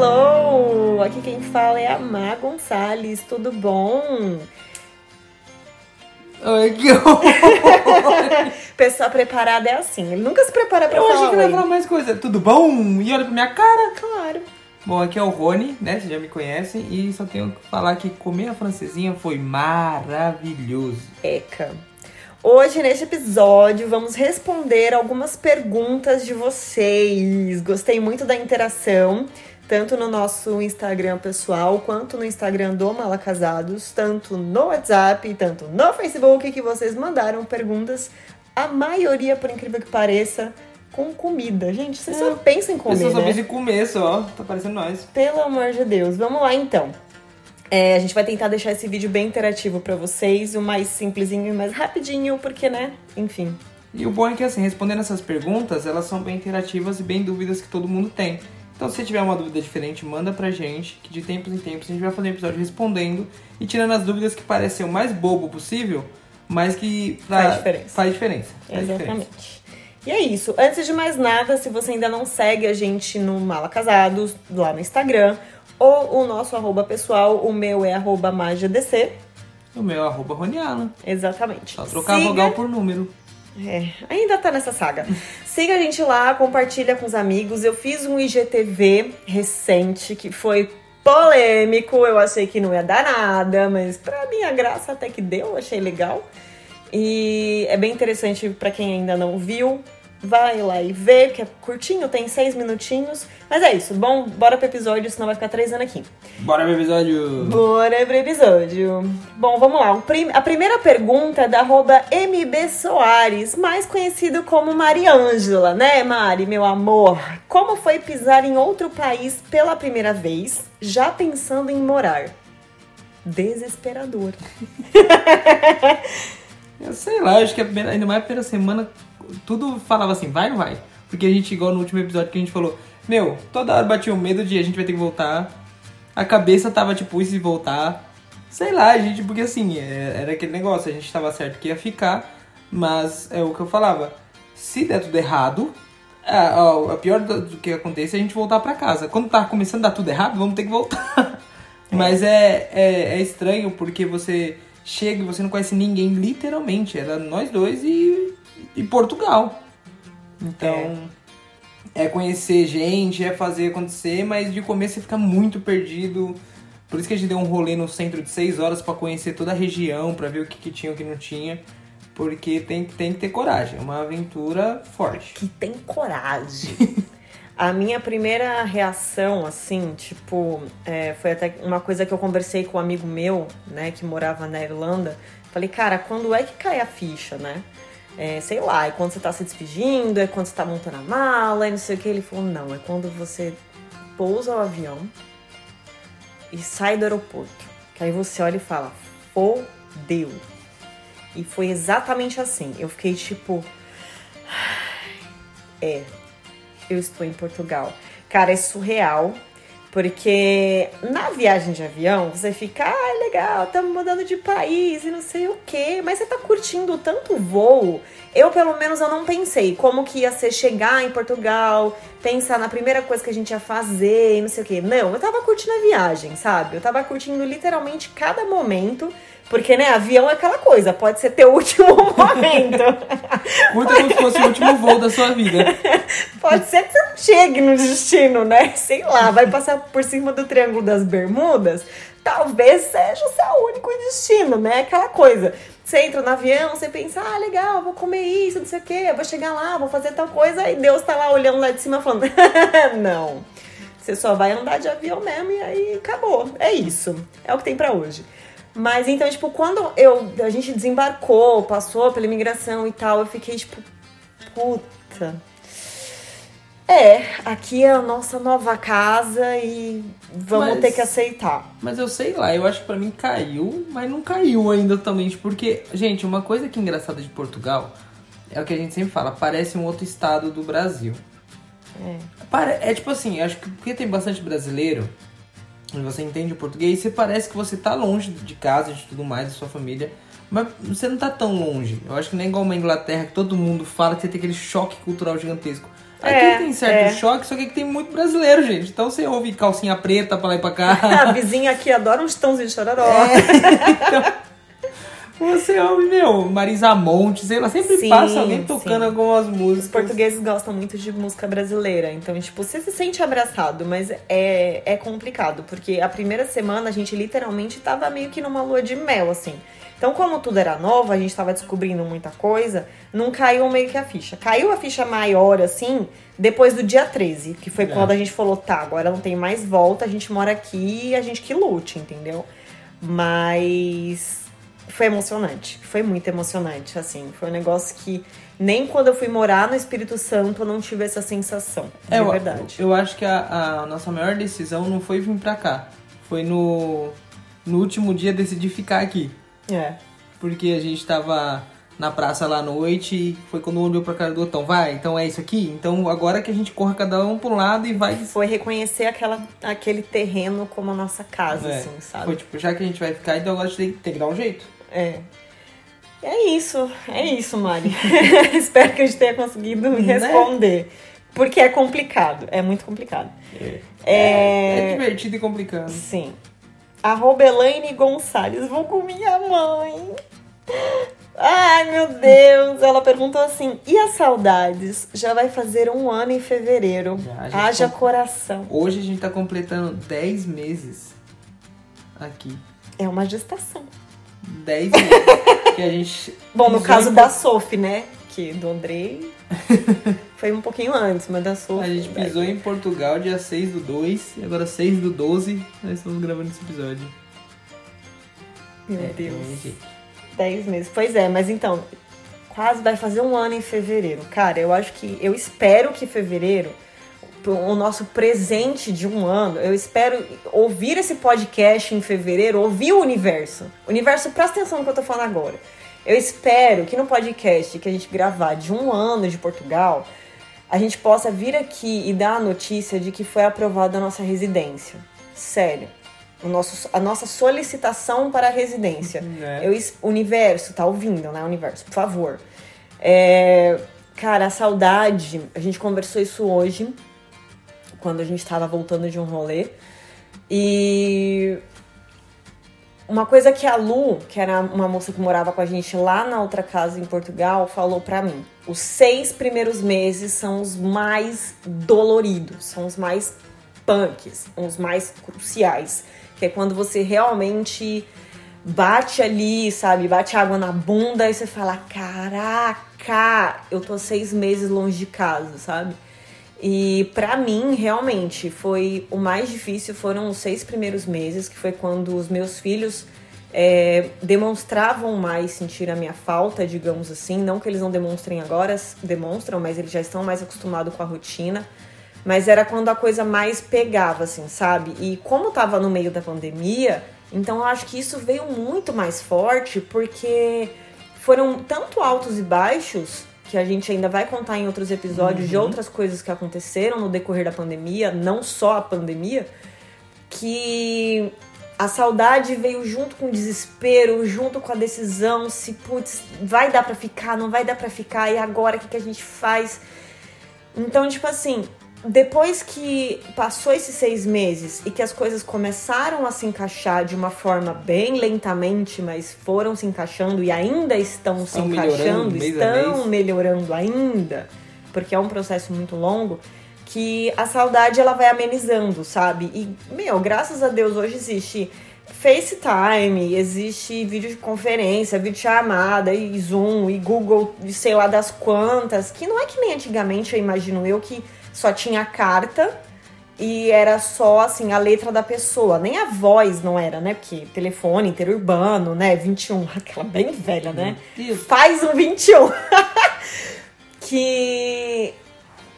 hello! Aqui quem fala é a Má Gonçalves, tudo bom? Oi, que horror! Pessoa preparada é assim, ele nunca se prepara pra Eu falar achei que ele ia falar mais coisa. Tudo bom? E olha pra minha cara. Claro. Bom, aqui é o Rony, né? Vocês já me conhecem. E só tenho que falar que comer a francesinha foi maravilhoso. Eca. Hoje, neste episódio, vamos responder algumas perguntas de vocês. Gostei muito da interação, tanto no nosso Instagram pessoal, quanto no Instagram do Malacasados, tanto no WhatsApp, tanto no Facebook, que vocês mandaram perguntas. A maioria, por incrível que pareça, com comida. Gente, vocês só É. pensam em comer, Pessoas só né? em comer só. Tá parecendo nós. Pelo amor de Deus. Vamos lá então. É, a gente vai tentar deixar esse vídeo bem interativo pra vocês, o mais simplesinho e mais rapidinho, porque, né? Enfim. E o bom é que, assim, respondendo essas perguntas, elas são bem interativas e bem dúvidas que todo mundo tem. Então, se tiver uma dúvida diferente, manda pra gente, que de tempos em tempos a gente vai fazer um episódio respondendo e tirando as dúvidas que parecem o mais bobo possível, mas que pra- Faz diferença. Faz diferença. Faz diferença. Exatamente. E é isso. Antes de mais nada, se você ainda não segue a gente no Mala Casados, lá no Instagram, ou o nosso arroba pessoal, o meu é arroba magiadc. O meu é arroba Roniala. Exatamente. Só trocar Siga- vogal por número. É, ainda tá nessa saga. Siga a gente lá, compartilha com os amigos. Eu fiz um IGTV recente que foi polêmico. Eu achei que não ia dar nada, mas pra minha graça até que deu, achei legal. E é bem interessante pra quem ainda não viu. Vai lá e vê, que é curtinho, tem seis minutinhos. Mas é isso, bom, bora pro episódio, senão vai ficar três anos aqui. Bora pro episódio. Bora pro episódio. Bom, vamos lá. A primeira pergunta é da arroba MB Soares, mais conhecido como Mariângela, né, Mari, meu amor? Como foi pisar em outro país pela primeira vez, já pensando em morar? Desesperador. Eu sei lá, acho que primeira, ainda mais a primeira semana, tudo falava assim, vai ou não vai? Porque a gente, igual no último episódio que a gente falou, meu, toda hora batia o medo de a gente vai ter que voltar. A cabeça tava tipo, e se voltar? Sei lá, gente, porque assim, é- era aquele negócio, a gente tava certo que ia ficar, mas é o que eu falava. Se der tudo errado, a, a- a pior do, que acontece é a gente voltar pra casa. Quando tá começando a dar tudo errado, vamos ter que voltar. Mas é, é, é estranho porque você chega e você não conhece ninguém, literalmente. Era nós dois e, e Portugal. Então, é. conhecer gente, é fazer acontecer, mas de começo você fica muito perdido. Por isso que a gente deu um rolê no centro de seis horas pra conhecer toda a região, pra ver o que, que tinha e o que não tinha. Porque tem, tem que ter coragem, é uma aventura forte. Que tem coragem. A minha primeira reação, assim, tipo, é, foi até uma coisa que eu conversei com um amigo meu, né, que morava na Irlanda. Falei, cara, quando é que cai a ficha, né? É, sei lá, é quando você tá se despedindo, é quando você tá montando a mala, e não sei o que. Ele falou, não, é quando você pousa o avião e sai do aeroporto. Que aí você olha e fala, fodeu. E foi exatamente assim. Eu fiquei tipo. É, eu estou em Portugal. Cara, é surreal. Porque na viagem de avião, você fica, ah, legal, estamos mudando de país e não sei o quê. Mas você tá curtindo tanto voo. Eu, pelo menos, eu não pensei como que ia ser chegar em Portugal, pensar na primeira coisa que a gente ia fazer e não sei o quê. Não, eu tava curtindo a viagem, sabe? Eu tava curtindo literalmente cada momento. Porque, né, avião é aquela coisa, pode ser teu último momento. Curta como se fosse o último voo da sua vida. Pode ser que você não chegue no destino, né? Sei lá, vai passar por cima do Triângulo das Bermudas. Talvez seja o seu único destino, né? Aquela coisa. Você entra no avião, você pensa, ah, legal, vou comer isso, não sei o quê, vou chegar lá, vou fazer tal coisa, e Deus tá lá olhando lá de cima falando, não. Você só vai andar de avião mesmo e aí acabou. É isso. É o que tem pra hoje. Mas então, tipo, quando eu, a gente desembarcou, passou pela imigração e tal, eu fiquei tipo, puta. É, aqui é a nossa nova casa e vamos Mas- ter que aceitar. Mas eu sei lá, eu acho que pra mim caiu, mas não caiu ainda totalmente. Porque, gente, uma coisa que é engraçada de Portugal é o que a gente sempre fala, parece um outro estado do Brasil. É. É tipo assim, acho que porque tem bastante brasileiro, você entende o português, você parece que você tá longe de casa, de tudo mais, da sua família. Mas você não tá tão longe. Eu acho que nem igual uma Inglaterra que todo mundo fala que você tem aquele choque cultural gigantesco. Aqui É, tem certo é. choque, só que aqui tem muito brasileiro, gente. Então você ouve calcinha preta pra lá e pra cá. A vizinha aqui adora uns tons de chororó. É. Você ouve, meu, Marisa Monte, sei lá, sempre Sim, passa alguém tocando sim. algumas Os músicas. portugueses gostam muito de música brasileira, então, tipo, você se sente abraçado, mas é, é complicado, porque a primeira semana a gente literalmente tava meio que numa lua de mel, assim. Então, como tudo era novo, a gente tava descobrindo muita coisa, não caiu meio que a ficha. Caiu a ficha maior, assim, depois do dia 13, que foi É. quando a gente falou, tá, agora não tem mais volta, a gente mora aqui e a gente que lute, entendeu? Mas foi emocionante, foi muito emocionante, assim. Foi um negócio que nem quando eu fui morar no Espírito Santo eu não tive essa sensação, É, eu, verdade. eu acho que a, a nossa maior decisão não foi vir pra cá. Foi no, no último dia decidir ficar aqui. É. Porque a gente tava na praça lá à noite e foi quando um olhou pra cara do. Então, vai, então é isso aqui? Então agora que a gente corra cada um pro lado e vai. Foi reconhecer aquela, aquele terreno como a nossa casa, É, assim, sabe? Foi tipo, já que a gente vai ficar, então agora a gente tem que dar um jeito. É. É isso, é isso, Mari. Espero que a gente tenha conseguido me Né? responder. Porque é complicado, é muito complicado. É, É- é divertido e complicado. Sim. Arroba Elaine Gonçalves, vou com minha mãe. Ai, meu Deus. Ela perguntou assim: e as saudades? Já vai fazer um ano em fevereiro. Já, Haja coração. Hoje a gente tá completando 10 meses aqui. É uma gestação. 10 meses. que a gente. Bom, no caso da Sophie, né? Que do Andrei foi um pouquinho antes, mas da Sophie. A gente pisou em Portugal dia 6 do 2 e agora 6 do 12 nós estamos gravando esse episódio. Meu É, Deus. gente. 10 meses. Pois é, mas então, quase vai fazer um ano em fevereiro. Cara, eu acho que. Eu espero que fevereiro, o nosso presente de um ano, eu espero ouvir esse podcast em fevereiro, ouvir o universo. Universo, presta atenção no que eu tô falando agora. Eu espero que no podcast que a gente gravar de um ano de Portugal, a gente possa vir aqui e dar a notícia de que foi aprovada a nossa residência. Sério. O nosso, a nossa solicitação para a residência. É. Eu, universo, tá ouvindo, né? Universo, por favor. É, cara, a saudade, a gente conversou isso hoje, quando a gente tava voltando de um rolê. E uma coisa que a Lu, que era uma moça que morava com a gente lá na outra casa em Portugal, falou pra mim: os seis primeiros meses são os mais doloridos, são os mais punks, os mais cruciais, que é quando você realmente bate ali, sabe? Bate água na bunda e você fala: caraca, eu tô seis meses longe de casa, sabe? E pra mim, realmente, foi o mais difícil foram os seis primeiros meses, que foi quando os meus filhos é, demonstravam mais sentir a minha falta, digamos assim. Não que eles não demonstrem agora, demonstram, mas eles já estão mais acostumados com a rotina. Mas era quando a coisa mais pegava, assim, sabe? E como tava no meio da pandemia, então eu acho que isso veio muito mais forte, porque foram tanto altos e baixos que a gente ainda vai contar em outros episódios de outras coisas que aconteceram no decorrer da pandemia, não só a pandemia, que a saudade veio junto com o desespero, junto com a decisão, se putz, vai dar pra ficar, não vai dar pra ficar, e agora o que, que a gente faz? Então, tipo assim, depois que passou esses seis meses e que as coisas começaram a se encaixar de uma forma bem lentamente, mas foram se encaixando e ainda estão se Estão melhorando encaixando, estão melhorando ainda, porque é um processo muito longo, que a saudade ela vai amenizando, sabe? E, meu, graças a Deus hoje existe FaceTime, existe videoconferência, videochamada, e Zoom, e Google, e sei lá das quantas, que não é que nem antigamente, eu imagino eu, que só tinha carta e era só, assim, a letra da pessoa. Nem a voz não era, né? Porque telefone interurbano, né? 21, aquela bem velha, né? Isso. Faz um 21. que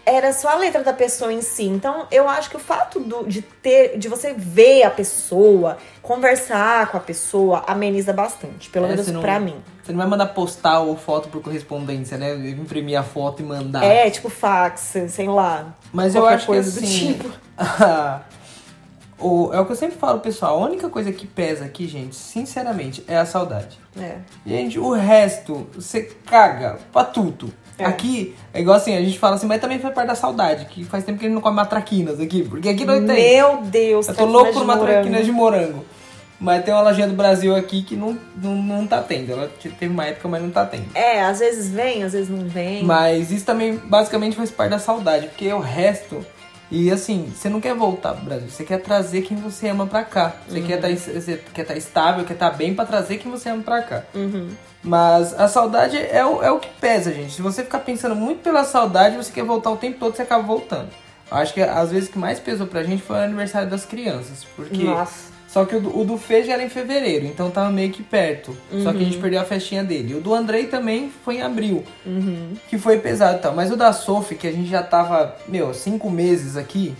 era só a letra da pessoa em si. Então, eu acho que o fato do- de ter, de você ver a pessoa, conversar com a pessoa, ameniza bastante. Pelo É, menos pra mim. Você não vai mandar postal ou foto por correspondência, né? Imprimir a foto e mandar. É, tipo fax, sei lá. Mas eu acho coisa que do assim. tipo. o, é o que eu sempre falo, pessoal. A única coisa que pesa aqui, gente, sinceramente, é a saudade. É. Gente, o resto, você caga pra tudo. É. Aqui, é igual assim, a gente fala assim, mas também faz parte da saudade, que faz tempo que a gente não come matraquinas aqui, porque aqui não tem. Meu Deus, Eu tô traquinas louco por traquina de morango. Mas tem uma lojinha do Brasil aqui que não, não, não tá tendo. Ela te- teve uma época, mas não tá tendo. É, às vezes vem, às vezes não vem. Mas isso também basicamente faz parte da saudade, porque o resto. E assim, você não quer voltar pro Brasil, você quer trazer quem você ama pra cá. Você quer tá, quer estar estável, quer estar bem pra trazer quem você ama pra cá. Uhum. Mas a saudade é o, é o que pesa, gente. Se você ficar pensando muito pela saudade, você quer voltar o tempo todo, você acaba voltando. Acho que às vezes o que mais pesou pra gente foi o aniversário das crianças. Porque. Nossa. Só que o do, o do Fê já era em fevereiro, então tava meio que perto. Só que a Uhum. gente perdeu a festinha dele. O do Andrei também foi em abril, Uhum. que foi pesado e tal. Mas o da Sophie, que a gente já tava, meu, cinco meses aqui.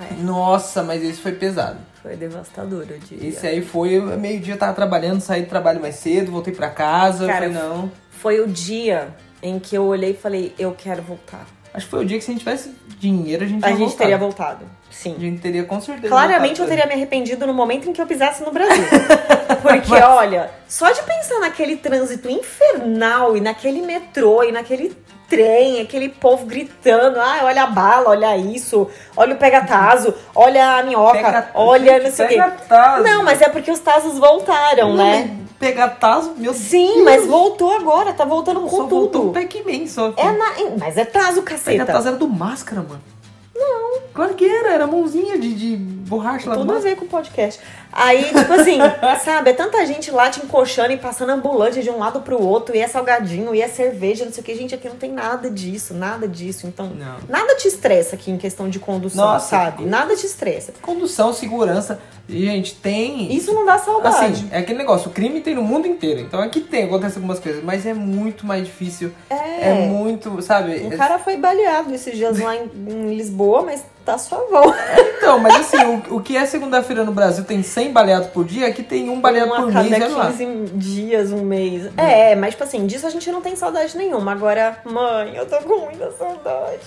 É. Nossa, mas esse foi pesado. Foi devastador, eu diria. Esse aí foi, meio-dia tava trabalhando, saí do trabalho mais cedo, voltei pra casa. Cara, falei, não. Foi o dia em que eu olhei e falei, eu quero voltar. Acho que foi o dia que se a gente tivesse dinheiro, a gente A gente voltado. teria voltado. Sim. A gente teria com certeza Claramente eu teria me arrependido no momento em que eu pisasse no Brasil. Porque, olha, só de pensar naquele trânsito infernal e naquele metrô e naquele trem, aquele povo gritando, ah, olha a bala, olha isso, olha o pegatazo, olha a minhoca, Pega- olha Gente, não sei o quê. Não, mas é porque os tazos voltaram, né? Pegar taso, meu Sim, Deus. mas voltou agora, tá voltando Só com voltou tudo. o Pac-Man só. É na... Mas é tazo, caceta. taso era do máscara, mano. Não. Claro que era, era mãozinha de, de borracha lá do Tudo a ver com o podcast. Aí, tipo assim, sabe, é tanta gente lá te encoxando e passando ambulante de um lado pro outro, e é salgadinho, e é cerveja, não sei o que. Gente, aqui não tem nada disso, nada disso. Então, Não. nada te estressa aqui em questão de condução, Nossa, sabe? Nada te estressa. Condução, segurança. Gente, tem. Isso não dá saudade. Assim, é aquele negócio, o crime tem no mundo inteiro. Então aqui tem, acontece algumas coisas, mas é muito mais difícil. É. É muito, sabe? Um cara foi baleado esses dias lá em, em Lisboa, mas tá suavão. Então, mas assim, o, o que é segunda-feira no Brasil tem 100 baleados por dia, aqui tem um baleado um por a mês, cada olha lá. 15 dias, um mês. É, mas tipo assim, disso a gente não tem saudade nenhuma. Agora, mãe, eu tô com muita saudade.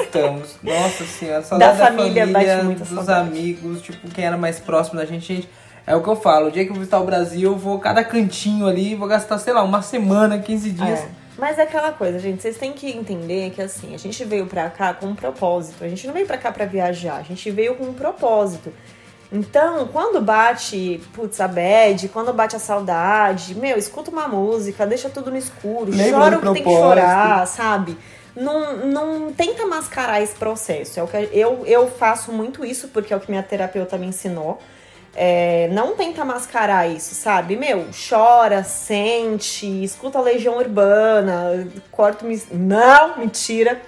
Estamos. Nossa senhora, saudade Da da família família, dos saudade. amigos, tipo, quem era mais próximo da gente, gente. É o que eu falo, o dia que eu visitar o Brasil, eu vou cada cantinho ali, vou gastar, sei lá, uma semana, 15 dias. É. Mas é aquela coisa, gente, vocês têm que entender que assim, a gente veio pra cá com um propósito. A gente não veio pra cá pra viajar, a gente veio com um propósito. Então, quando bate, putz, a bad, quando bate a saudade, meu, escuta uma música, deixa tudo no escuro, Lembra chora o que tem que chorar, sabe? Não, não tenta mascarar esse processo. É o que eu, eu faço muito isso porque é o que minha terapeuta me ensinou. É, não tenta mascarar isso, sabe? Meu, chora, sente, escuta a Legião Urbana, corta mis- Não, mentira.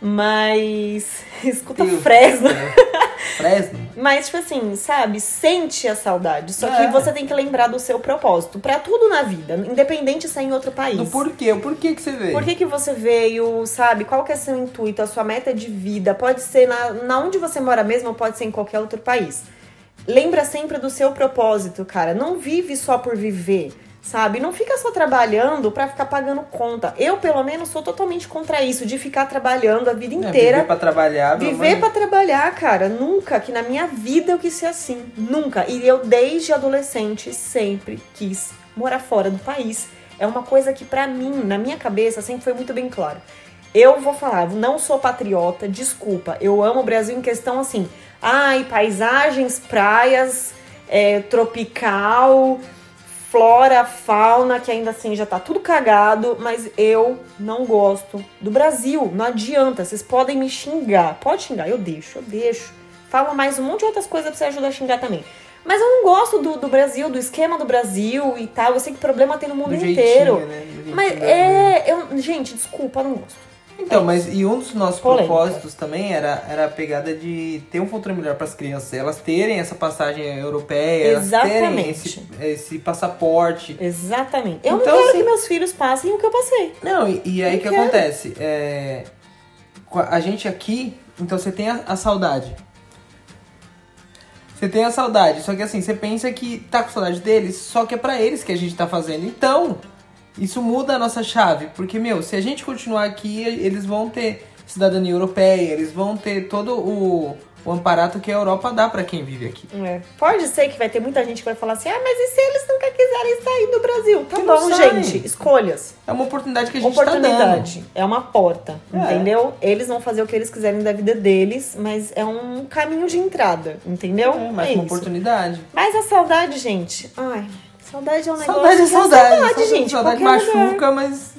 Mas escuta Deus Fresno. Fresno? Mas, tipo assim, sabe? Sente a saudade. Só É. que você tem que lembrar do seu propósito. Pra tudo na vida, independente se é em outro país. Do porquê, o porquê que você veio? Por que, que você veio, sabe? Qual que é seu intuito, a sua meta de vida? Pode ser na, na onde você mora mesmo ou pode ser em qualquer outro país. Lembra sempre do seu propósito, cara. Não vive só por viver, sabe? Não fica só trabalhando pra ficar pagando conta. Eu, pelo menos, sou totalmente contra isso, de ficar trabalhando a vida É, inteira. viver pra trabalhar. Viver pra trabalhar, cara. Nunca, que na minha vida eu quis ser assim. Nunca. E eu, desde adolescente, sempre quis morar fora do país. É uma coisa que, pra mim, na minha cabeça, sempre foi muito bem claro. Eu vou falar, não sou patriota, desculpa. Eu amo o Brasil em questão assim. Ai, paisagens, praias, é, tropical, flora, fauna, que ainda assim já tá tudo cagado, mas eu não gosto do Brasil. Não adianta, vocês podem me xingar. Pode xingar, eu deixo, eu deixo. Fala mais um monte de outras coisas pra você ajudar a xingar também. Mas eu não gosto do, do Brasil, do esquema do Brasil e tal. Eu sei que problema tem no mundo Do jeitinho, inteiro. né? Jeitinho Mas brasileiro. é. Eu, gente, desculpa, eu não gosto. Então, mas e um dos nossos Polêmica. propósitos também era, era a pegada de ter um futuro melhor para as crianças, elas terem essa passagem europeia, elas terem Exatamente. esse, esse passaporte. Exatamente. Eu Então, não quero assim- que meus filhos passem o que eu passei. Não, e, e aí o que quero. acontece? É, a gente aqui, então você tem a, a saudade. Você tem a saudade, só que assim, você pensa que tá com saudade deles, só que é pra eles que a gente tá fazendo. Então, isso muda a nossa chave, porque, meu, se a gente continuar aqui, eles vão ter cidadania europeia, eles vão ter todo o, o amparato que a Europa dá pra quem vive aqui. É. Pode ser que vai ter muita gente que vai falar assim: ah, mas e se eles nunca quiserem sair do Brasil? Tá Que não bom, gente. Escolhas. É uma oportunidade que a gente tá dando. Oportunidade. é uma porta, É. entendeu? Eles vão fazer o que eles quiserem da vida deles, mas é um caminho de entrada, entendeu? É, mais É uma isso. oportunidade. Mas a saudade, gente. Ai, saudade é um negócio. Saudade é saudade. saudade, gente. Saudade qualquer lugar. machuca, mas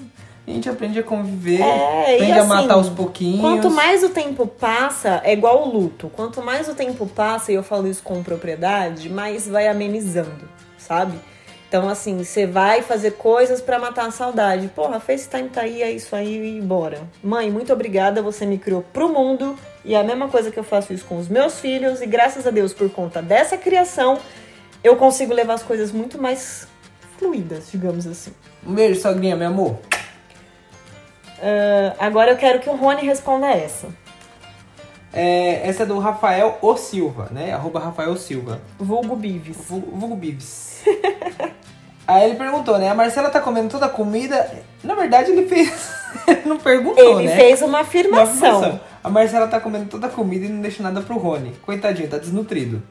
a gente aprende a conviver. É, aprende a assim, matar aos pouquinhos. Quanto mais o tempo passa, é igual o luto. Quanto mais o tempo passa, e eu falo isso com propriedade, mais vai amenizando, sabe? Então, assim, você vai fazer coisas pra matar a saudade. Porra, FaceTime tá aí, é isso aí e bora. Mãe, muito obrigada, você me criou pro mundo. E é a mesma coisa que eu faço isso com os meus filhos. E graças a Deus, por conta dessa criação, eu consigo levar as coisas muito mais fluidas, digamos assim. Um beijo, sogrinha, meu amor. Ah, agora eu quero que o Rony responda essa. É, essa é do Rafael O Silva, né? Arroba Rafael Silva. Vulgo Bives. Vulgo Bibs. Aí ele perguntou, né? A Marcela tá comendo toda a comida. Na verdade, ele fez. ele não perguntou, Ele né? fez uma Uma afirmação. afirmação. A Marcela tá comendo toda a comida e não deixa nada pro Rony. Coitadinho, tá desnutrido.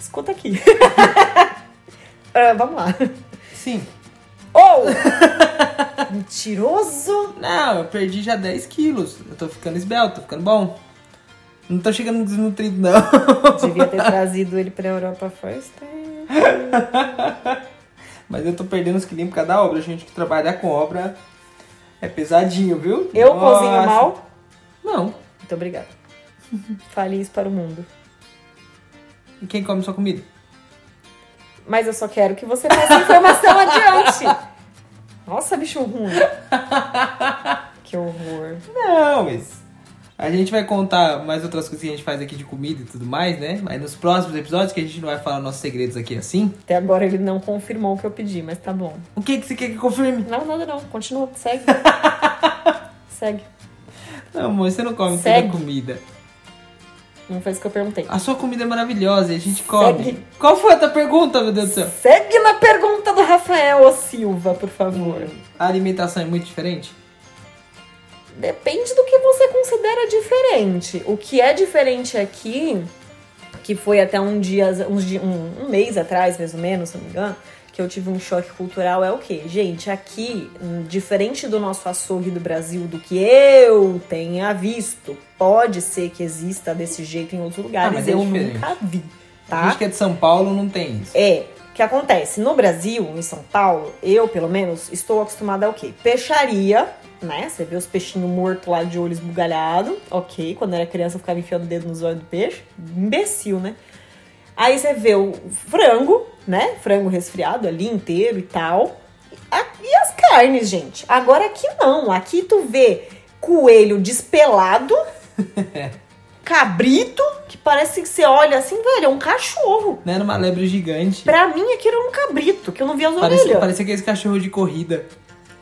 Escuta aqui. Ah, vamos lá. Sim. Ou! Mentiroso! Não, eu perdi já 10 quilos. Eu tô ficando esbelto, tô ficando bom. Não tô chegando desnutrido, não. Devia ter trazido ele pra Europa first time. Mas eu tô perdendo os quilinhos por causa da obra. A gente que trabalha com obra é pesadinho, viu? Eu Nossa. cozinho mal? Não. Muito obrigada. Fale isso para o mundo. E quem come sua comida? Mas eu só quero que você passe a informação adiante. Nossa, bicho ruim. Que horror. Não, mas. A gente vai contar mais outras coisas que a gente faz aqui de comida e tudo mais, né? Mas nos próximos episódios, que a gente não vai falar nossos segredos aqui assim. Até agora ele não confirmou o que eu pedi, mas tá bom. O que, que você quer que confirme? Não, nada não. Continua, segue. segue. Não, amor, você não come toda comida. Não foi isso que eu perguntei. A sua comida é maravilhosa e a gente come. Segue. Qual foi a tua pergunta, meu Deus do céu? Segue na pergunta do Rafael O Silva, por favor. A alimentação é muito diferente? Depende do que você considera diferente. O que é diferente aqui, que foi até um dia, uns um, um mês atrás, mais ou menos, se não me engano, que eu tive um choque cultural, é o quê? Gente, aqui, diferente do nosso açougue do Brasil, do que eu tenha visto, pode ser que exista desse jeito em outros lugares, mas é eu diferente. nunca vi, A tá? gente que é de São Paulo não tem isso. É, o que acontece? No Brasil, em São Paulo, eu, pelo menos, estou acostumada ao quê? Peixaria, né? Você vê os peixinhos mortos lá de olho esbugalhado. Ok, quando era criança eu ficava enfiando o dedo nos olhos do peixe. Imbecil, né? Aí você vê o frango, né? Frango resfriado ali inteiro e tal. E as carnes, gente. Agora aqui não. Aqui tu vê coelho despelado, cabrito, que parece que você olha assim, velho, é um cachorro. Né? Numa lebre gigante. Pra mim, aquilo era um cabrito, que eu não via as Parecia, orelhas. parecia aqueles cachorro de corrida.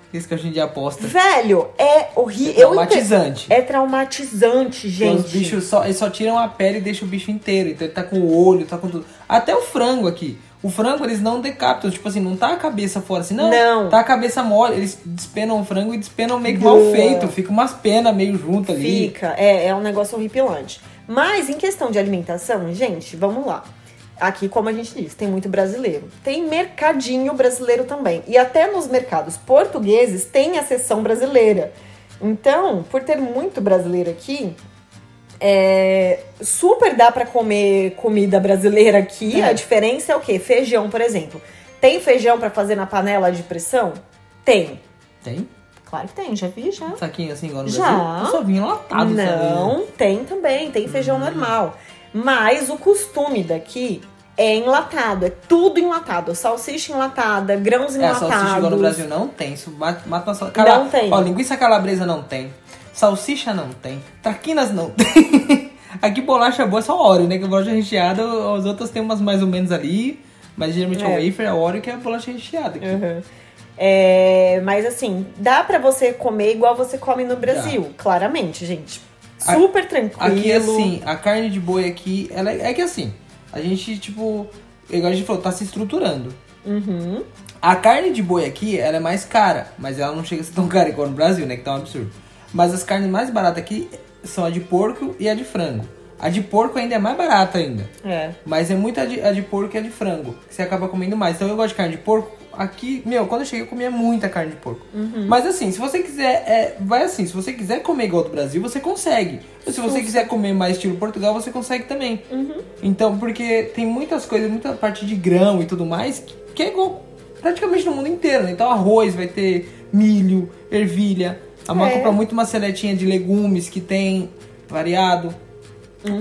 Aqueles cachorrinho de aposta. Velho, é horrível. É traumatizante. É traumatizante, gente. Os bichos só, eles só tiram a pele e deixam o bicho inteiro. Então ele tá com o olho, tá com tudo. Até o frango aqui. O frango eles não decapitam, tipo assim, não tá a cabeça fora assim, não. Não. Tá a cabeça mole. Eles despenam o frango e despenam meio que mal feito. Fica umas penas meio junto ali. Fica, é, é um negócio horripilante. Mas em questão de alimentação, gente, vamos lá. Aqui, como a gente disse, tem muito brasileiro. Tem mercadinho brasileiro também. E até nos mercados portugueses tem a seção brasileira. Então, por ter muito brasileiro aqui, é, super dá pra comer comida brasileira aqui. É. A diferença é o quê? Feijão, por exemplo. Tem feijão pra fazer na panela de pressão? Tem. Tem? Claro que tem, já vi já. Saquinho assim igual no Já. Brasil? Eu só vinha latado, sabe? Não, tem também, tem feijão Hum. normal. Mas o costume daqui é enlatado, é tudo enlatado. Salsicha enlatada, grãos É, enlatados. salsicha igual no Brasil não tem. Isso mata, mata uma sal... Cala- Não tem. Ó, linguiça calabresa não tem. Salsicha não tem. Traquinas não tem. Aqui bolacha boa é só óleo, né? Que a bolacha recheada, as outras tem umas mais ou menos ali. Mas geralmente é, É. o wafer, é o óleo que é a bolacha recheada. Aqui. Uhum. É, mas assim, dá pra você comer igual você come no Brasil, claramente, gente. Super tranquilo. Aqui, assim, a carne de boi aqui, ela é, é que assim, a gente, tipo, igual a gente falou, tá se estruturando. Uhum. A carne de boi aqui, ela é mais cara, mas ela não chega a ser tão cara igual no Brasil, né? Que tá um absurdo. Mas as carnes mais baratas aqui são a de porco e a de frango. A de porco ainda é mais barata ainda. É. Mas é muito a de, a de porco e a de frango. Que você acaba comendo mais. Então eu gosto de carne de porco. Aqui, meu, quando eu cheguei eu comia muita carne de porco. Mas assim, se você quiser, é, vai assim, se você quiser comer igual do Brasil, você consegue. Ou se você quiser comer mais estilo Portugal, você consegue também. Então, porque tem muitas coisas, muita parte de grão e tudo mais, que, é igual praticamente no mundo inteiro. né? Então arroz vai ter milho, ervilha. A mãe É. compra muito uma seletinha de legumes que tem variado.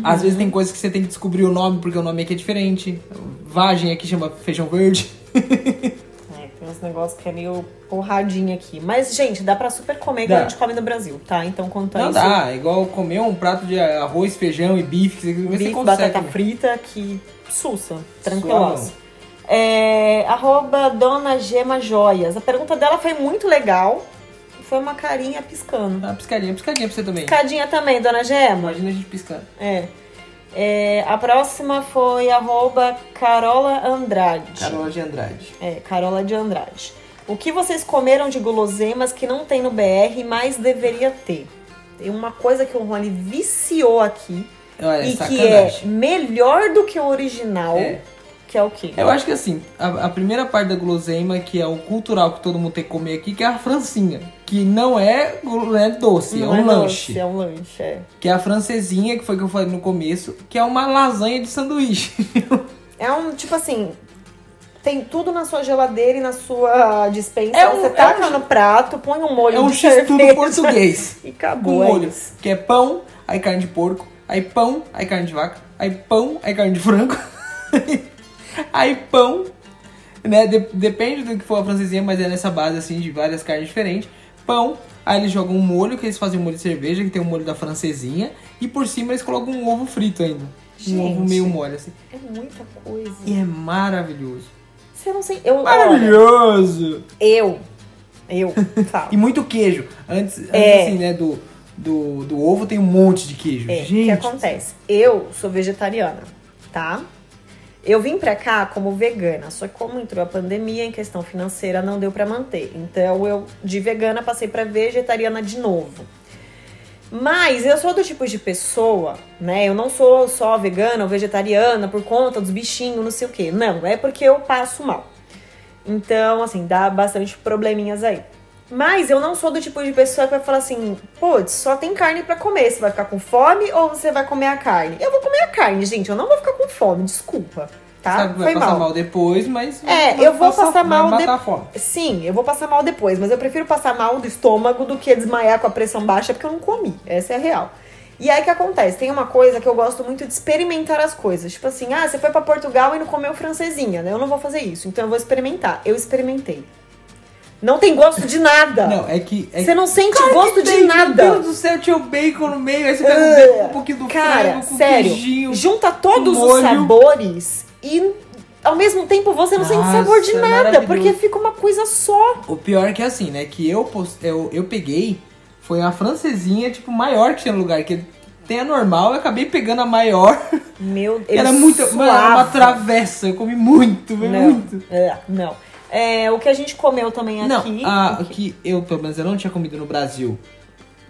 Às vezes tem coisas que você tem que descobrir o nome, porque o nome aqui é diferente. Vagem aqui chama feijão verde. Uns negócios que é meio porradinha aqui. Mas, gente, dá pra super comer que a gente come no Brasil, tá? Então, quanto a Não isso, dá, é igual comer um prato de arroz, feijão e bife, que você, bife, consegue. batata frita, que sussa, tranquilosa. É, arroba Dona Gema Joias. A pergunta dela foi muito legal. Foi uma carinha piscando. Ah, piscadinha, piscadinha pra você também. Piscadinha também, Dona Gema. Imagina a gente piscando. É. É, a próxima foi arroba Carola Andrade. Carola de Andrade. É, Carola de Andrade. O que vocês comeram de guloseimas que não tem no BR, mas deveria ter? Tem uma coisa que o Rony viciou aqui Olha, e que é sacanagem. melhor do que o original, É. que é o quê? Eu acho que assim, a, a primeira parte da guloseima, que é o cultural que todo mundo tem que comer aqui, que é a francinha. Que não é, não é doce, Não é um doce, lanche. É um lanche, é. Que é a francesinha, que foi o que eu falei no começo, que é uma lasanha de sanduíche. É um, tipo assim, tem tudo na sua geladeira e na sua dispensa. É um- Você é taca um- no prato, põe um molho é um de cerveja português. E acabou, com é molho. Que é pão, aí carne de porco, aí pão, aí carne de vaca, aí pão, aí carne de frango, aí pão, né? de- depende do que for a francesinha, mas é nessa base assim de várias carnes diferentes. Pão, aí eles jogam um molho, que eles fazem um molho de cerveja, que tem um molho da francesinha, e por cima eles colocam um ovo frito ainda. Gente. Um ovo meio mole, assim. É muita coisa. E é maravilhoso. Você não sei. Eu, olha, Maravilhoso! eu. Eu. Falo. E muito queijo. Antes, antes É. assim, né, do, do, do ovo tem um monte de queijo. É, o que acontece? Eu sou vegetariana, tá? Eu vim pra cá como vegana, só que como entrou a pandemia, em questão financeira não deu pra manter. Então eu de vegana passei pra vegetariana de novo. Mas eu sou do tipo de pessoa, né? Eu não sou só vegana ou vegetariana por conta dos bichinhos, não sei o quê. Não, é porque eu passo mal. Então, assim, dá bastante probleminhas aí. Mas eu não sou do tipo de pessoa que vai falar assim, putz, só tem carne pra comer. Você vai ficar com fome ou você vai comer a carne? Eu vou comer a carne, gente. Eu não vou ficar com fome, desculpa. Tá? Sabe que vai Foi passar mal. mal. depois, mas. É, eu vou passar vai mal matar de- a fome. Sim, eu vou passar mal depois, mas eu prefiro passar mal do estômago do que desmaiar com a pressão baixa porque eu não comi. Essa é a real. E aí o que acontece? Tem uma coisa que eu gosto muito de experimentar as coisas. Tipo assim, ah, você foi pra Portugal e não comeu francesinha, né? Eu não vou fazer isso, então eu vou experimentar. Eu experimentei. Não tem gosto de nada. Não, é que. É Você não sente Claro gosto de nada. Meu Deus do céu, tinha o bacon no meio, aí você pega o bacon com um pouquinho do Cara, frango, com sério, queijinho. junta todos os sabores e ao mesmo tempo você não sente Nossa, sabor de nada, maravilhoso. porque fica uma coisa só. O pior é que é assim, né? Que eu, eu, eu peguei, foi a francesinha, tipo, maior que tinha no lugar. Que tem a normal, eu acabei pegando a maior. Meu, ele era muito. Mano, era uma travessa, eu comi muito, Não, muito. é, não. É, o que a gente comeu também Não, aqui. a, o o que- eu, pelo menos, eu não tinha comido no Brasil,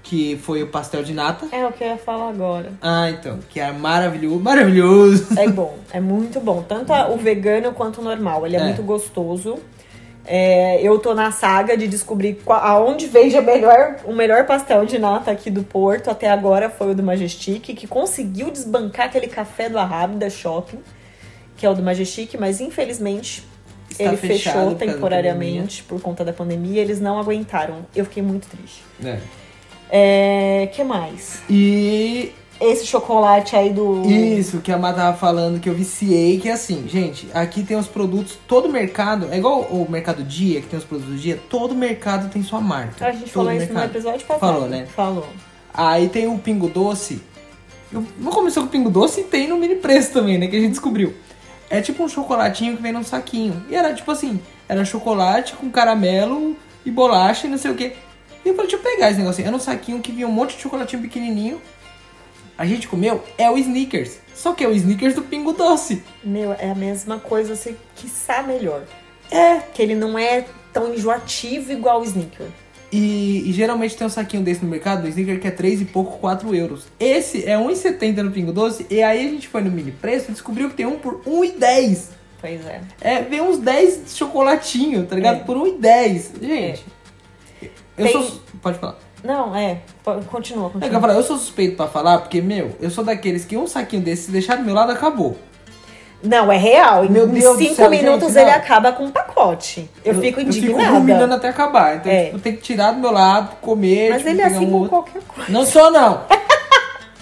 que foi o pastel de nata. É o que eu ia falar agora. Ah, então, que era maravilhoso, maravilhoso. É bom, é muito bom. Tanto a- o vegano quanto o normal. Ele é, É. muito gostoso. É, eu tô na saga de descobrir qual, aonde vende a melhor, o melhor pastel de nata aqui do Porto. Até agora foi o do Majestic, que conseguiu desbancar aquele café do Arrábida Shopping, que é o do Majestic, mas infelizmente Está ele fechou temporariamente por conta da pandemia. Eles não aguentaram. Eu fiquei muito triste. É. É, que mais? E Esse chocolate aí do. Isso, que a Má tava falando que eu viciei, que é assim, gente, aqui tem os produtos, todo mercado, é igual o mercado dia, que tem os produtos do dia, todo mercado tem sua marca. A gente falou isso no mercado. episódio passado. Falou, né? Falou. Aí tem o Pingo Doce. Eu- Não começou com o Pingo Doce e tem no mini preço também, né? Que a gente descobriu. É tipo um chocolatinho que vem num saquinho. E era tipo assim, era chocolate com caramelo e bolacha e não sei o que. E eu falei, deixa eu pegar esse negocinho. Era um saquinho que vinha um monte de chocolatinho pequenininho. A gente comeu, é o Snickers. Só que é o Snickers do Pingo Doce. Meu, é a mesma coisa, se quiçá melhor. É. Que ele não é tão enjoativo igual o Snicker. E, e geralmente tem um saquinho desse no mercado, do sneaker, que é 3 e pouco, 4 euros. Esse é 1,70 no Pingo Doce. E aí a gente foi no mini preço e descobriu que tem um por 1,10. Pois é. É, vem uns 10 chocolatinho, tá ligado? É. Por 1,10. Gente. Eu Tem- sou. Pode falar. Não, é. Pô, Continua, É que eu, continua. falo, eu sou suspeito pra falar, porque, meu, eu sou daqueles que um saquinho desse, se deixar do meu lado, acabou. Não, é real. Em Meu Deus cinco céu, minutos gente, ele acaba com um pacote. Eu, fico Eu fico indignada. ruminando até acabar. Então, É. tipo, tem que tirar do meu lado, comer. Mas tipo, ele é assim um com outro. qualquer coisa. Não sou, não.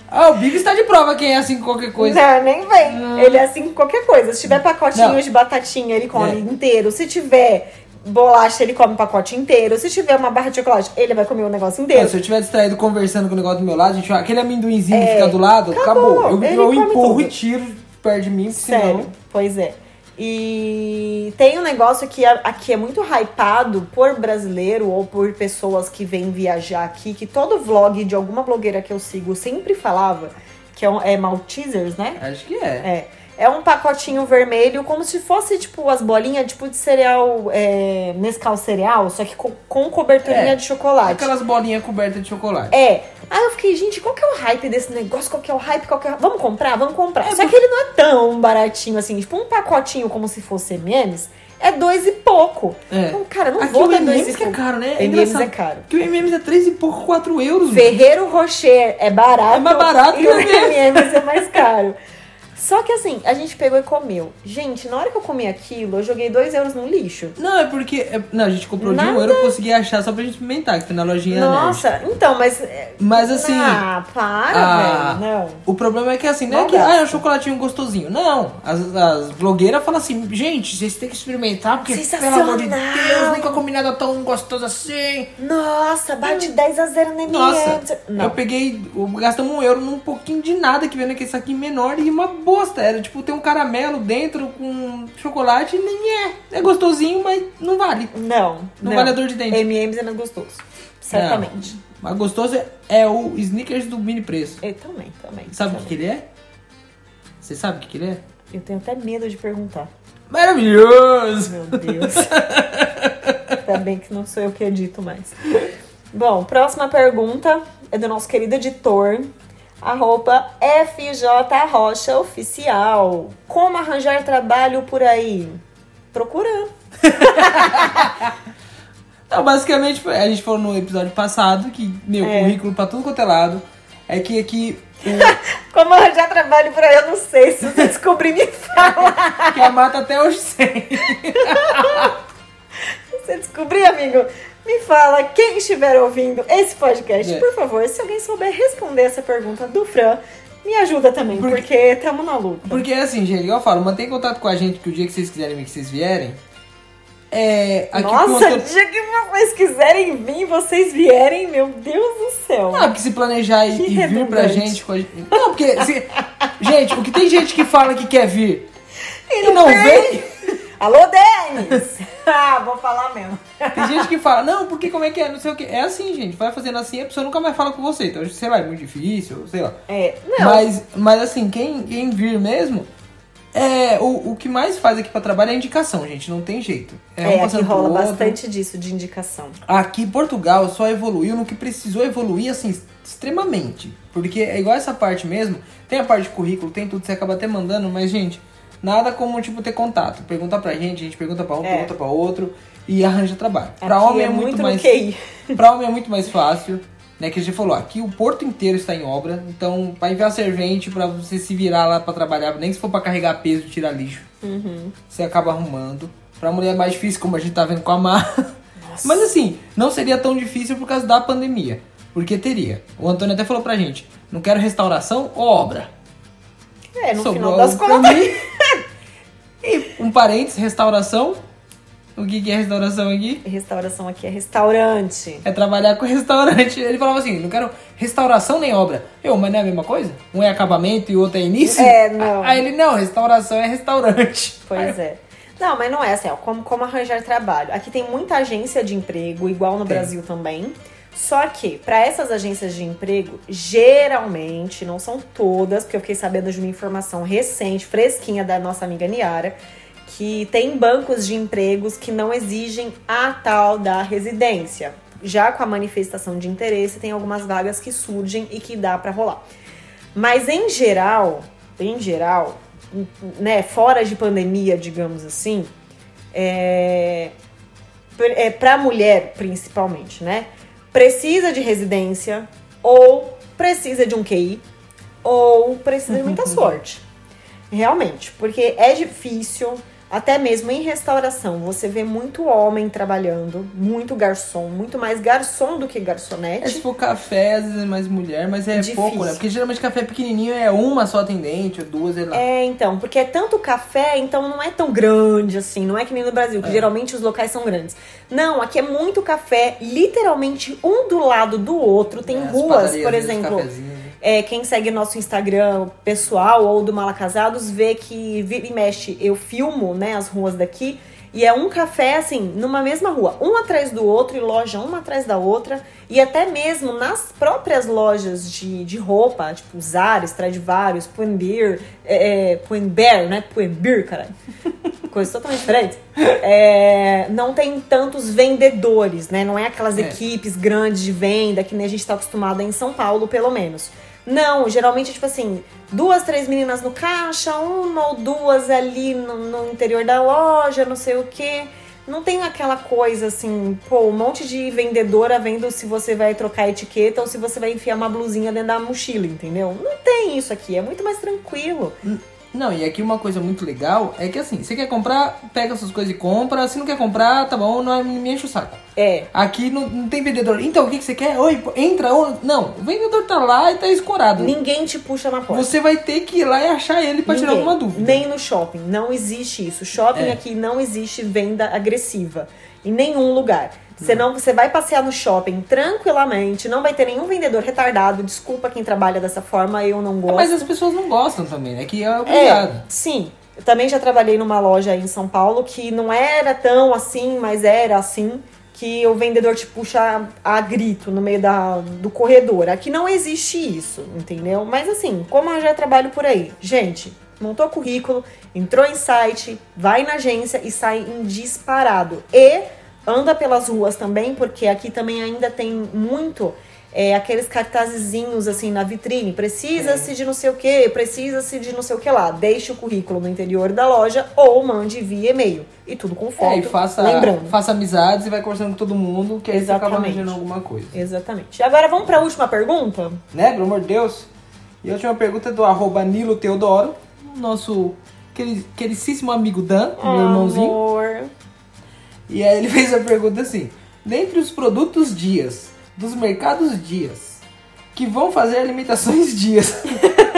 ah, o Big está de prova quem é assim com qualquer coisa. Não, nem vem. Ele é assim com qualquer coisa. Se tiver pacotinho Não. de batatinha, ele come É. inteiro. Se tiver bolacha, ele come o pacote inteiro. Se tiver uma barra de chocolate, ele vai comer o negócio Não, inteiro. se eu estiver distraído conversando com o negócio do meu lado, gente aquele amendoinzinho que É. fica do lado, Acabou. acabou. Eu, eu empurro tudo. e tiro perto de mim, Sério, senão. pois é. E tem um negócio que a- aqui é muito hypado por brasileiro ou por pessoas que vêm viajar aqui, que todo vlog de alguma blogueira que eu sigo sempre falava, que é, um, é Maltesers, né? Acho que é. É. É um pacotinho vermelho, como se fosse, tipo, as bolinhas, tipo, de cereal, é, Nescau cereal, só que com, com coberturinha É. de chocolate. Aquelas bolinhas cobertas de chocolate. É. Aí eu fiquei, gente, qual que é o hype desse negócio? Qual que é o hype? Qual que é... Vamos comprar? Vamos comprar. É, Só que ele não é tão baratinho assim. Tipo, um pacotinho como se fosse M&M's é dois e pouco. É. Então, cara, não Aqui vou dar dois e que é pouco. caro, né? É M&M's é caro. Porque o M&M's é 3 e pouco, 4 euros. Ferreiro Rocher é barato. É mais barato que o. M&M's é mais caro. Só que assim, a gente pegou e comeu. Gente, na hora que eu comi aquilo, eu joguei dois euros no lixo. Não, é porque. é- Não, a gente comprou de Nada. um euro eu consegui achar só pra gente experimentar, que foi na lojinha Nerd. Nossa, então, mas. é, Mas assim. Ah, para, Ah, velho. Não. O problema é que assim, não é Não que dá. ah, é um chocolatinho gostosinho. Não. As, as blogueiras falam assim, gente, vocês têm que experimentar, porque, pelo amor de. Deus, nunca comi nada tão gostoso assim. Nossa, bate 10 a 0 no Nossa, M&M's. Não. eu peguei, gastamos um euro num pouquinho de nada que vendo aquele saquinho menor e uma bosta. Era tipo, tem um caramelo dentro com chocolate e nem é. É gostosinho, mas não vale. Não, Não vale a dor de dente. M&M's é mais gostoso. Certamente. Não. Mas gostoso é, o sneakers do mini preço. Eu também, também. Sabe o que, que ele é? Você sabe o que, que ele é? Eu tenho até medo de perguntar. Maravilhoso! Meu Deus. Ainda bem que não sou eu que edito mais. Bom, próxima pergunta é do nosso querido editor. Arroba FJ Rocha Oficial. Como arranjar trabalho por aí? Procurando. Não, basicamente, a gente falou no episódio passado que meu É. currículo pra tudo quanto é lado é que aqui o- Como arranjar trabalho por aí? Eu não sei. Se você descobrir, me fala. que a mata até hoje sem. Se você descobrir, amigo, me fala. Quem estiver ouvindo esse podcast, É. por favor, se alguém souber responder essa pergunta do Fran, me ajuda também, Porque- porque estamos na luta. Porque assim, gente, igual eu falo, mantém contato com a gente que o dia que vocês quiserem vir, que vocês vierem. É. Aqui Nossa, Antônio- dia que vocês quiserem vir, vocês vierem, meu Deus do céu. Não, porque se planejar e, e vir pra gente. Não, porque. se- gente, o que tem gente que fala que quer vir E e não não vem. vem. Alô, Denis! ah, vou falar mesmo. Tem gente que fala, não, porque como é que é? Não sei o que. É assim, gente. Vai fazendo assim, a pessoa nunca mais fala com você. Então, sei lá, é muito difícil, sei lá. É, não. Mas, mas assim, quem, quem vir mesmo, é o, o que mais faz aqui pra trabalho é indicação, gente. Não tem jeito. É, um aqui rola bastante disso, de indicação. Aqui Portugal só evoluiu no que precisou evoluir, assim, extremamente. Porque é igual essa parte mesmo. Tem a parte de currículo, tem tudo, você acaba até mandando, mas, gente, nada como, tipo, ter contato. Pergunta pra gente, a gente pergunta pra um, É. pergunta pra outro e arranja trabalho. Pra Aqui homem é, é muito, muito mais. QI. Pra homem é muito mais fácil. Né, que a gente falou, aqui o porto inteiro está em obra, então vai enviar servente pra você se virar lá pra trabalhar, nem se for pra carregar peso e tirar lixo, Uhum. você acaba arrumando. Pra mulher é mais difícil, como a gente tá vendo com a Mar. Mas assim, não seria tão difícil por causa da pandemia, porque teria. O Antônio até falou pra gente, não quero restauração ou obra. É, no Sobrou final das pra contas. e um parênteses, restauração. O que que é restauração aqui? Restauração aqui é restaurante. É trabalhar com restaurante. Ele falava assim, não quero restauração nem obra. Eu, mas não é a mesma coisa? Um é acabamento e o outro é início? É, não. Aí ele, não, restauração é restaurante. Pois é. Não, mas não é assim, ó, como, como arranjar trabalho. Aqui tem muita agência de emprego, igual no Tem. Brasil também. Só que, para essas agências de emprego, geralmente, não são todas, porque eu fiquei sabendo de uma informação recente, fresquinha da nossa amiga Niara, que tem bancos de empregos que não exigem a tal da residência. já com a manifestação de interesse, tem algumas vagas que surgem e que dá pra rolar. Mas em geral, em geral, né, fora de pandemia, digamos assim, é, é para mulher principalmente, né? Precisa de residência ou precisa de um QI ou precisa de muita sorte. Realmente, porque é difícil até mesmo em restauração, você vê muito homem trabalhando, muito garçom, muito mais garçom do que garçonete. É, for café, às vezes é mais mulher, mas é Difícil. pouco, né? Porque geralmente café pequenininho é uma só atendente, ou duas, sei lá. É, então, porque é tanto café, então não é tão grande assim, não é que nem no Brasil, que é. geralmente os locais são grandes. Não, aqui é muito café, literalmente um do lado do outro. Tem é, ruas, por exemplo é, quem segue nosso Instagram pessoal ou do Malacasados vê que vira e mexe, eu filmo, né, as ruas daqui. E é um café, assim, numa mesma rua, um atrás do outro, e loja uma atrás da outra. E até mesmo nas próprias lojas de, de roupa, tipo Zara, Stradivarius, Pull&Bear, é, é, Pull&Bear, né? Pull&Bear, caralho. Coisa totalmente diferente. É, não tem tantos vendedores, né? Não é aquelas é. equipes grandes de venda que nem a gente está acostumado em São Paulo, pelo menos. Não, geralmente, tipo assim, duas, três meninas no caixa, uma ou duas ali no, no interior da loja, não sei o quê. Não tem aquela coisa assim, pô, um monte de vendedora vendo se você vai trocar etiqueta ou se você vai enfiar uma blusinha dentro da mochila, entendeu? Não tem isso aqui, é muito mais tranquilo. Não, e aqui uma coisa muito legal é que assim, você quer comprar, pega suas coisas e compra. Se não quer comprar, tá bom, não me enche o saco. É. Aqui não, não tem vendedor. Então, o que, que você quer? Oi, entra. Ou... Não, o vendedor tá lá e tá escorado. Ninguém te puxa na porta. Você vai ter que ir lá e achar ele pra Ninguém. tirar alguma dúvida. Nem no shopping. Não existe isso. Shopping é. aqui não existe venda agressiva. Em nenhum lugar. Senão você vai passear no shopping tranquilamente, não vai ter nenhum vendedor retardado. Desculpa quem trabalha dessa forma, eu não gosto. Mas as pessoas não gostam também, né? Que é obrigado. É, sim. Eu também já trabalhei numa loja aí em São Paulo que não era tão assim, mas era assim, que o vendedor te puxa a grito no meio da, do corredor. Aqui não existe isso, entendeu? Mas assim, como eu já trabalho por aí, gente, montou currículo, entrou em site, vai na agência e sai em disparado. E anda pelas ruas também, porque aqui também ainda tem muito é, aqueles cartazezinhos assim na vitrine. Precisa-se é. de não sei o que, precisa-se de não sei o que lá. Deixe o currículo no interior da loja ou mande via e-mail. E tudo com foto. É, e faça, lembrando. faça amizades e vai conversando com todo mundo, que aí Exatamente. você acaba arranjando alguma coisa. Exatamente. Agora vamos para a última pergunta? Né, pelo amor de Deus. E a última pergunta é do arroba Nilo Teodoro, nosso queridíssimo amigo Dan, meu Amor. irmãozinho. E aí ele fez a pergunta assim: dentre os produtos dias dos mercados dias que vão fazer alimentações dias,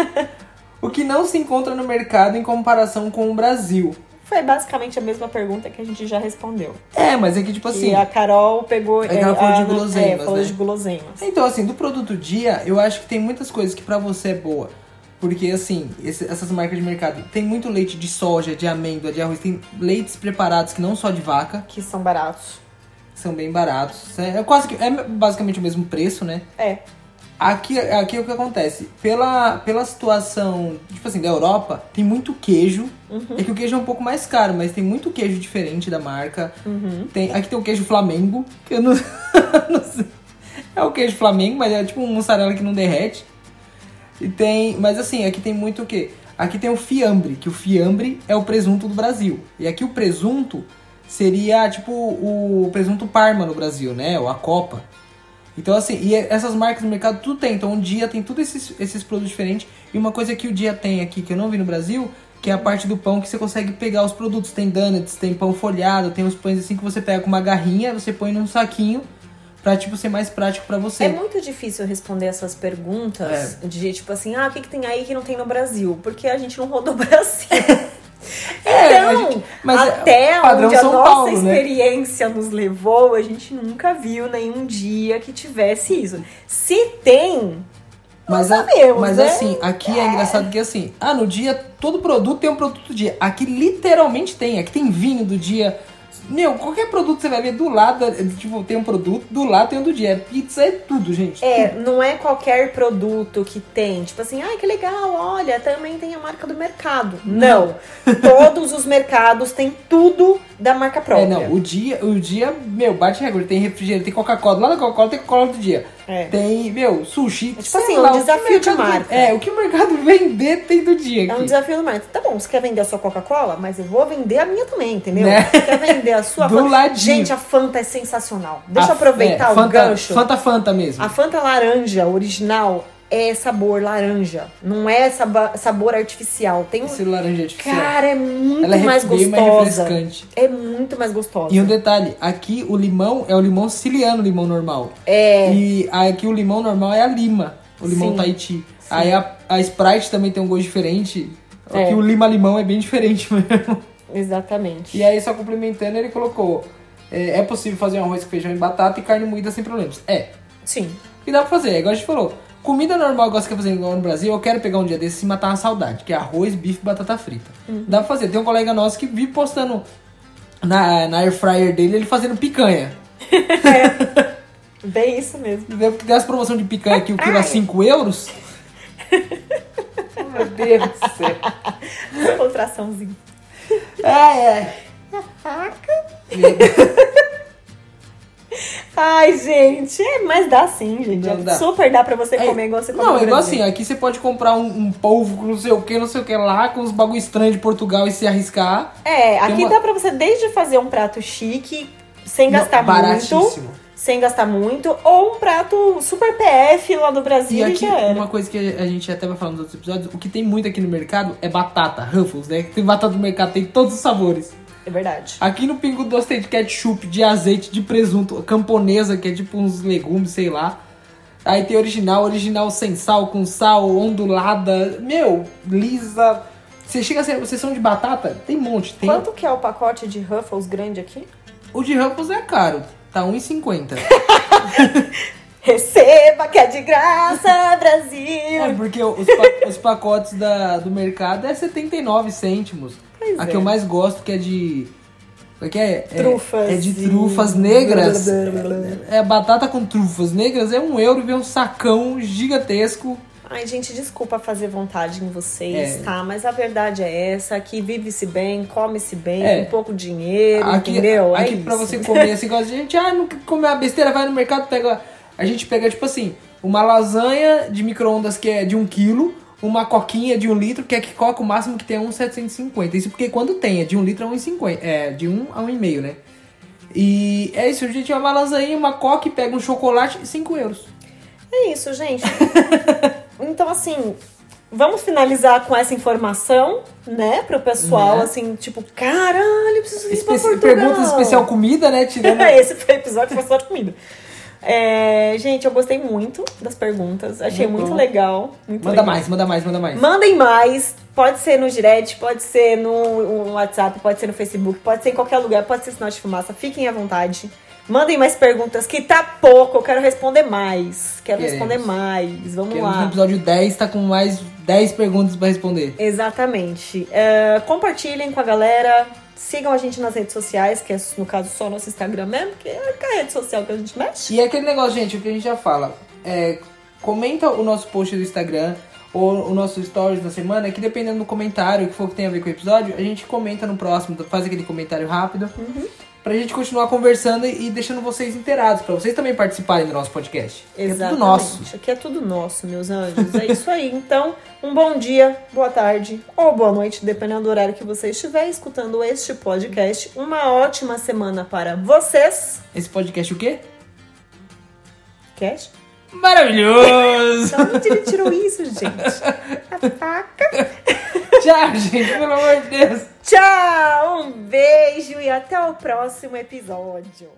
o que não se encontra no mercado em comparação com o Brasil? Foi basicamente a mesma pergunta que a gente já respondeu. É, mas é que tipo assim. E a Carol pegou. É que ela falou de guloseimas. É, falou né? de guloseimas. Então, assim, do produto dia, eu acho que tem muitas coisas que para você é boa. Porque, assim, esse, essas marcas de mercado tem muito leite de soja, de amêndoa, de arroz. Tem leites preparados que não só de vaca. Que são baratos. São bem baratos. É, é quase que. É basicamente o mesmo preço, né? É. Aqui, aqui é o que acontece. Pela, pela situação, tipo assim, da Europa, tem muito queijo. Uhum. É que o queijo é um pouco mais caro, mas tem muito queijo diferente da marca. Uhum. Tem, aqui tem o queijo Flamengo, que eu não, não sei. É o queijo Flamengo, mas é tipo um mussarela que não derrete. E tem. Mas assim, aqui tem muito o quê? Aqui tem o fiambre, que o fiambre é o presunto do Brasil. E aqui o presunto seria tipo o presunto Parma no Brasil, né? Ou a Copa. Então, assim, e essas marcas no mercado tudo tem. Então, um dia tem todos esses, esses produtos diferentes. E uma coisa que o dia tem aqui, que eu não vi no Brasil, que é a parte do pão que você consegue pegar os produtos. Tem donuts, tem pão folhado, tem os pães assim que você pega com uma garrinha, você põe num saquinho pra, tipo, ser mais prático para você. É muito difícil responder essas perguntas é. de, tipo assim, ah, o que, que tem aí que não tem no Brasil? Porque a gente não rodou o Brasil. É, então, gente, até onde a São nossa Paulo, né? experiência né? nos levou, a gente nunca viu nenhum dia que tivesse isso. Se tem, mas, sabemos, mas né? assim, aqui é. é. engraçado que assim, ah, no dia todo produto tem um produto do dia. Aqui literalmente tem, aqui tem vinho do dia, meu, qualquer produto você vai ver do lado, tipo, tem um produto, do lado tem um do dia. Pizza é tudo, gente. É, tudo. não é qualquer produto que tem. Tipo assim, ai, que legal, olha, também tem a marca do mercado. Não. Todos os mercados têm tudo da marca própria. É, não, o dia, o dia, meu, bate recorde. Tem refrigerante, tem Coca-Cola. Lá na Coca-Cola tem Coca-Cola do dia. É. Tem, meu, sushi. tipo sei assim, lá, um desafio de marca. É, o que o mercado vender tem do dia aqui. É um desafio do marketing. Tá bom, você quer vender a sua Coca-Cola, mas eu vou vender a minha também, entendeu? Né? Você quer vender a sua Do Fanta. ladinho. Gente, a Fanta é sensacional. Deixa A- eu aproveitar é, o Fanta, gancho. Fanta Fanta mesmo. A Fanta laranja original é sabor laranja. Não é saba- sabor artificial. Tem um... Esse laranja artificial. Cara, é muito Ela é mais mais gostosa. refrescante. é muito mais gostosa. E um detalhe, aqui o limão é o limão siciliano, o limão normal. É. E aqui o limão normal é a lima, o limão Sim. Tahiti. Aí a, a Sprite também tem um gosto diferente. É. Aqui o lima-limão é bem diferente mesmo. Exatamente. E aí, só complementando, ele colocou: é, é possível fazer um arroz com feijão e batata e carne moída sem problemas. É. Sim. E dá pra fazer, é igual a gente falou. Comida normal, igual você quer fazer igual no Brasil, eu quero pegar um dia desse e matar uma saudade, que é arroz, bife e batata frita. Uhum. Dá pra fazer. Tem um colega nosso que vive postando na, na air fryer dele, ele fazendo picanha. Bem isso mesmo. Porque tem as promoções de picanha aqui, o quilo a 5 euros. Meu Deus do céu. Contraçãozinha. É, é. Ai, gente, é, mas dá sim, gente. Não dá. Super dá pra você É, comer igual você come Não, é igual assim, aqui você pode comprar um, um polvo com não sei o que, não sei o que lá, com os bagulho estranhos de Portugal e se arriscar. É, aqui uma- dá pra você desde fazer um prato chique, sem gastar muito. Baratíssimo. Sem gastar muito, ou um prato super PF lá do Brasil E e, aqui, já era. uma coisa que a gente até vai falar nos outros episódios, o que tem muito aqui no mercado é batata, Ruffles, né? Tem batata no mercado, tem todos os sabores. É verdade. Aqui no Pingo Doce tem de ketchup, de azeite, de presunto, camponesa, que é tipo uns legumes, sei lá. Aí tem original, original sem sal, com sal, ondulada, meu, lisa. Você chega a ser sessão de batata, tem um monte. Tem... Quanto que é o pacote de Ruffles grande aqui? O de Ruffles é caro, tá 1,50. Receba que é de graça, Brasil! É, porque os, pa- os pacotes da, do mercado é 79 cêntimos. Pois a é. que eu mais gosto que é de. O que é? É- Trufas É, de e- trufas negras. Blá, blá, blá, blá. É batata com trufas negras, é um euro e vem um sacão gigantesco. Ai, gente, desculpa fazer vontade em vocês, É. tá? Mas a verdade é essa, aqui vive-se bem, come-se bem, É. com pouco dinheiro, Aqui, entendeu? É aqui isso. pra você comer assim, a gente, ah, não comer uma besteira, vai no mercado, pega. A gente pega, tipo assim, uma lasanha de micro-ondas que é de um quilo, uma coquinha de um litro, que é que coca o máximo que tem é 1,750. Isso porque quando tem, é de um litro a 1,50. É, de 1 a 1,5, né? E é isso, a gente vai uma lasanha, uma coca e pega um chocolate e 5 euros. É isso, gente. então, assim, vamos finalizar com essa informação, né? Pro pessoal, Né? assim, tipo, caralho, eu preciso ir pra Espe Portugal. perguntas especial comida, né? Tirando. Esse foi o episódio foi só de comida. É, gente, eu gostei muito das perguntas. Achei Muito muito, legal. Muito Manda legal. mais, manda mais, manda mais. Mandem mais. Pode ser no direct, pode ser no, no WhatsApp, pode ser no Facebook, pode ser em qualquer lugar, pode ser sinal de fumaça. Fiquem à vontade. Mandem mais perguntas, que tá pouco. Eu quero responder mais. Quero Queremos. responder mais. Vamos Queremos no lá. episódio 10 tá com mais 10 perguntas pra responder. Exatamente. É, compartilhem com a galera. Sigam a gente nas redes sociais, que é no caso só nosso Instagram mesmo, que é a rede social que a gente mexe. E é aquele negócio, gente, o que a gente já fala. É, comenta o nosso post do Instagram ou o nosso stories da semana, que dependendo do comentário, que for que tem a ver com o episódio, a gente comenta no próximo, faz aquele comentário rápido. Pra gente continuar conversando e deixando vocês inteirados, pra vocês também participarem do nosso podcast. que É tudo nosso. Aqui é tudo nosso, meus anjos. É isso aí. Então, um bom dia, boa tarde ou boa noite, dependendo do horário que você estiver escutando este podcast. Uma ótima semana para vocês. Esse podcast o quê? Cash? Maravilhoso! Da onde ele tirou isso, gente? A faca. Tchau, gente, pelo amor de Deus! Tchau, um beijo e até o próximo episódio.